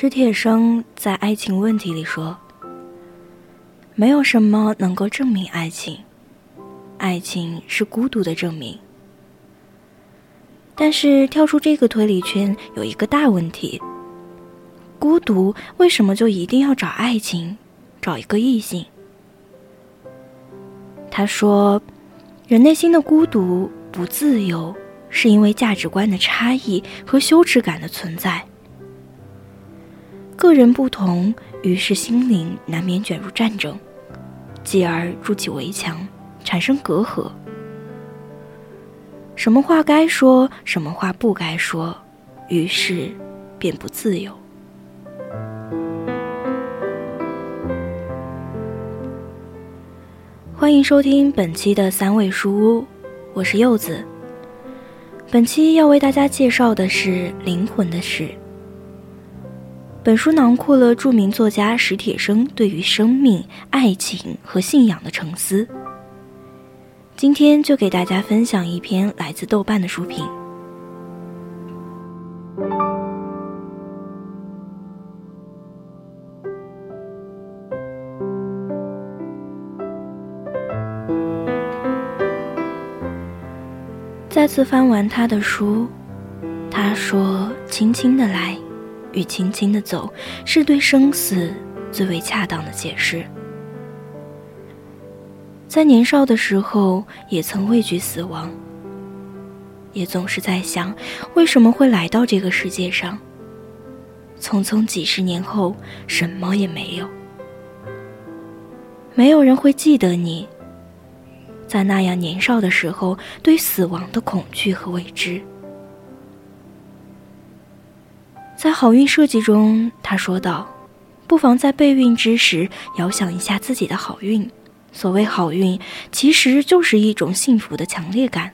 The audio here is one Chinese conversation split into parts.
史铁生在《爱情问题》里说：“没有什么能够证明爱情，爱情是孤独的证明。但是跳出这个推理圈有一个大问题：孤独为什么就一定要找爱情，找一个异性？”他说：“人内心的孤独不自由，是因为价值观的差异和羞耻感的存在。”个人不同，于是心灵难免卷入战争，继而筑起围墙，产生隔阂。什么话该说，什么话不该说，于是便不自由。欢迎收听本期的三味书屋，我是柚子。本期要为大家介绍的是《灵魂的事》。本书囊括了著名作家史铁生对于生命、爱情和信仰的沉思。今天就给大家分享一篇来自豆瓣的书评。再次翻完他的书，他说：“轻轻的来。”与轻轻的走，是对生死最为恰当的解释。在年少的时候，也曾畏惧死亡，也总是在想，为什么会来到这个世界上？匆匆几十年后，什么也没有，没有人会记得你。在那样年少的时候，对死亡的恐惧和未知。在好运设计中，他说道：“不妨在备孕之时，遥想一下自己的好运。所谓好运，其实就是一种幸福的强烈感。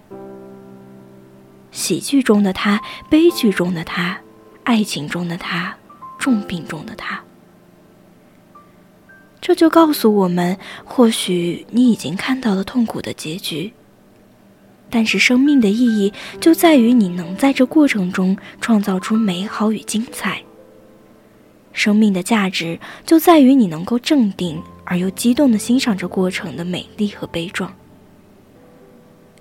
喜剧中的他，悲剧中的他，爱情中的他，重病中的他。这就告诉我们，或许你已经看到了痛苦的结局。”但是生命的意义就在于你能在这过程中创造出美好与精彩。生命的价值就在于你能够镇定而又激动地欣赏这过程的美丽和悲壮。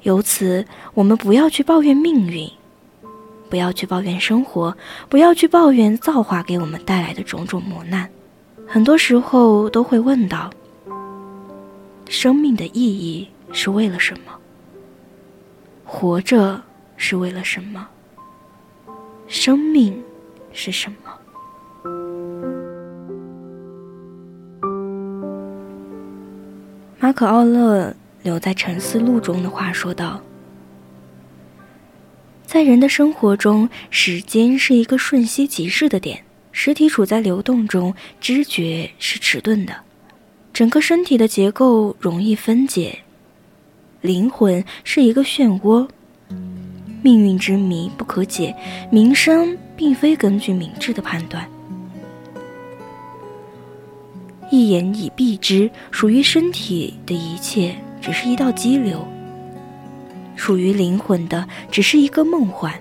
由此，我们不要去抱怨命运，不要去抱怨生活，不要去抱怨造化给我们带来的种种磨难。很多时候都会问到：生命的意义是为了什么？活着是为了什么？生命是什么？马可·奥勒留在《沉思录》中的话说道：“在人的生活中，时间是一个瞬息即逝的点，实体处在流动中，知觉是迟钝的，整个身体的结构容易分解。”灵魂是一个漩涡，命运之谜不可解，名声并非根据明智的判断。一言以蔽之，属于身体的一切只是一道激流，属于灵魂的只是一个梦幻。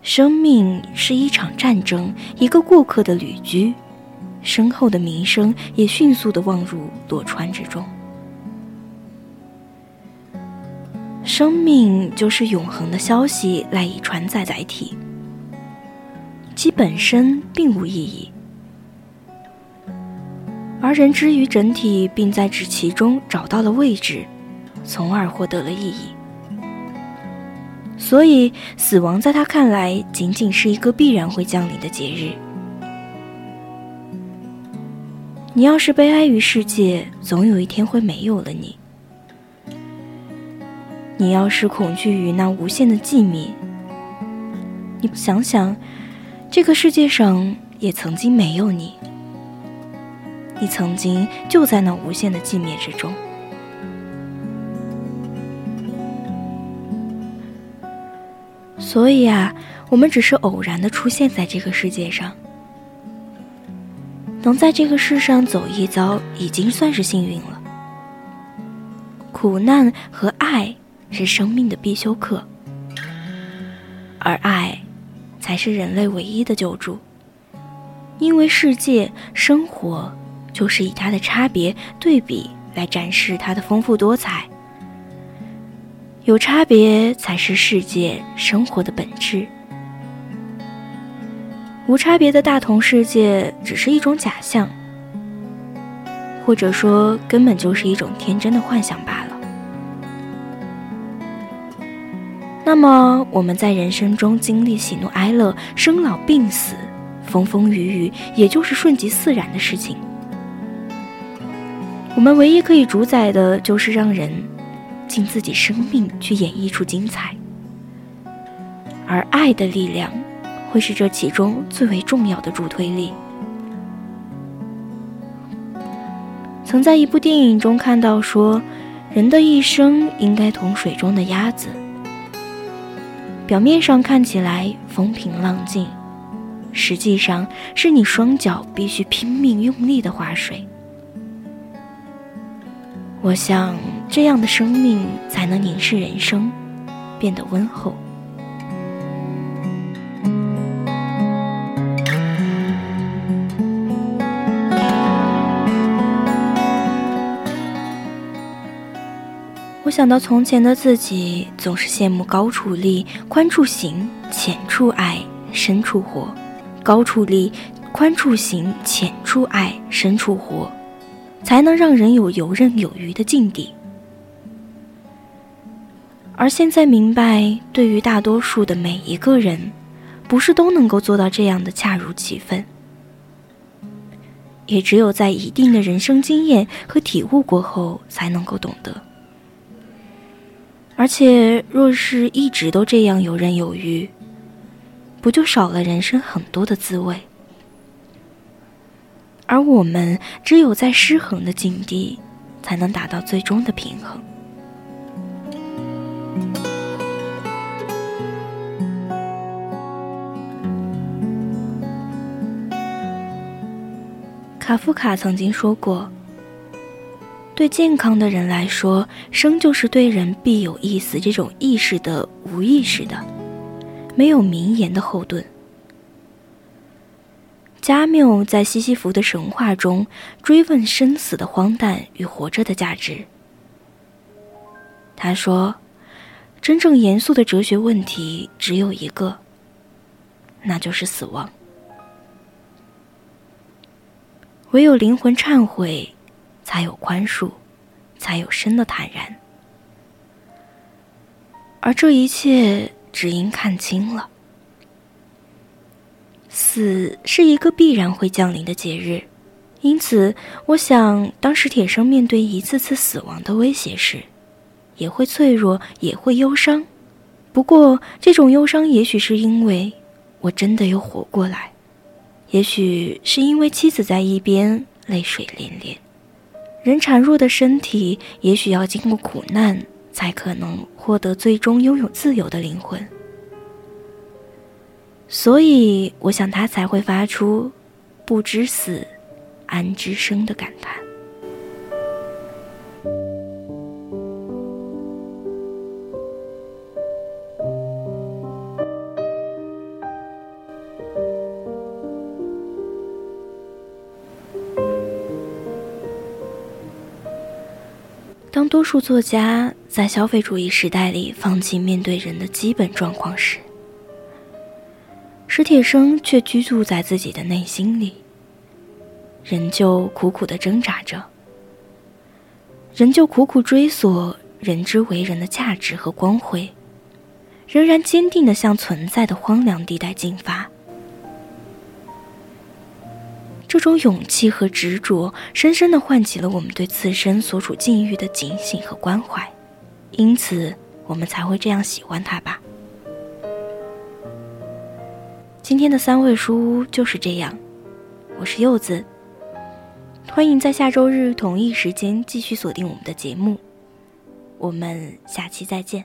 生命是一场战争，一个过客的旅居，身后的名声也迅速的忘入落川之中。生命就是永恒的消息赖以传载载体，其本身并无意义，而人之于整体，并在之其中找到了位置，从而获得了意义。所以，死亡在他看来仅仅是一个必然会降临的节日。你要是悲哀于世界，总有一天会没有了你。你要是恐惧于那无限的寂灭，你想想，这个世界上也曾经没有你，你曾经就在那无限的寂灭之中。所以啊，我们只是偶然的出现在这个世界上，能在这个世上走一遭，已经算是幸运了。苦难和是生命的必修课，而爱才是人类唯一的救助。因为世界生活就是以它的差别对比来展示它的丰富多彩。有差别才是世界生活的本质，无差别的大同世界只是一种假象，或者说根本就是一种天真的幻想罢了。那么我们在人生中经历喜怒哀乐、生老病死、风风雨雨，也就是顺其自然的事情。我们唯一可以主宰的就是让人。尽自己生命去演绎出精彩，而爱的力量会是这其中最为重要的助推力。曾在一部电影中看到说，人的一生应该同水中的鸭子，表面上看起来风平浪静，实际上是你双脚必须拼命用力的划水。我想。这样的生命才能凝视人生，变得温厚。想到从前的自己，总是羡慕高处立、宽处行、浅处爱、深处活。高处立、宽处行、浅处爱、深处活，才能让人有游刃有余的境地。而现在明白，对于大多数的每一个人，不是都能够做到这样的恰如其分。也只有在一定的人生经验和体悟过后，才能够懂得。而且，若是一直都这样游刃有余，不就少了人生很多的滋味？而我们只有在失衡的境地，才能达到最终的平衡。卡夫卡曾经说过：“对健康的人来说，生就是对人必有意思这种意识的无意识的，没有名言的后盾。”加缪在西西弗的神话中追问生死的荒诞与活着的价值。他说：“真正严肃的哲学问题只有一个，那就是死亡。”唯有灵魂忏悔，才有宽恕，才有生的坦然。而这一切，只因看清了，死是一个必然会降临的节日。因此，我想，当史铁生面对一次次死亡的威胁时，也会脆弱，也会忧伤。不过，这种忧伤，也许是因为我真的又活过来。也许是因为妻子在一边泪水涟涟，人孱弱的身体也许要经过苦难，才可能获得最终拥有自由的灵魂。所以，我想他才会发出“不知死，安知生”的感叹。当多数作家在消费主义时代里放弃面对人的基本状况时，史铁生却居住在自己的内心里，仍旧苦苦的挣扎着，仍旧苦苦追索人之为人的价值和光辉，仍然坚定的向存在的荒凉地带进发。这种勇气和执着，深深地唤起了我们对自身所处境遇的警醒和关怀。因此，我们才会这样喜欢它吧。今天的三味书屋就是这样，我是柚子，欢迎在下周日同一时间继续锁定我们的节目，我们下期再见。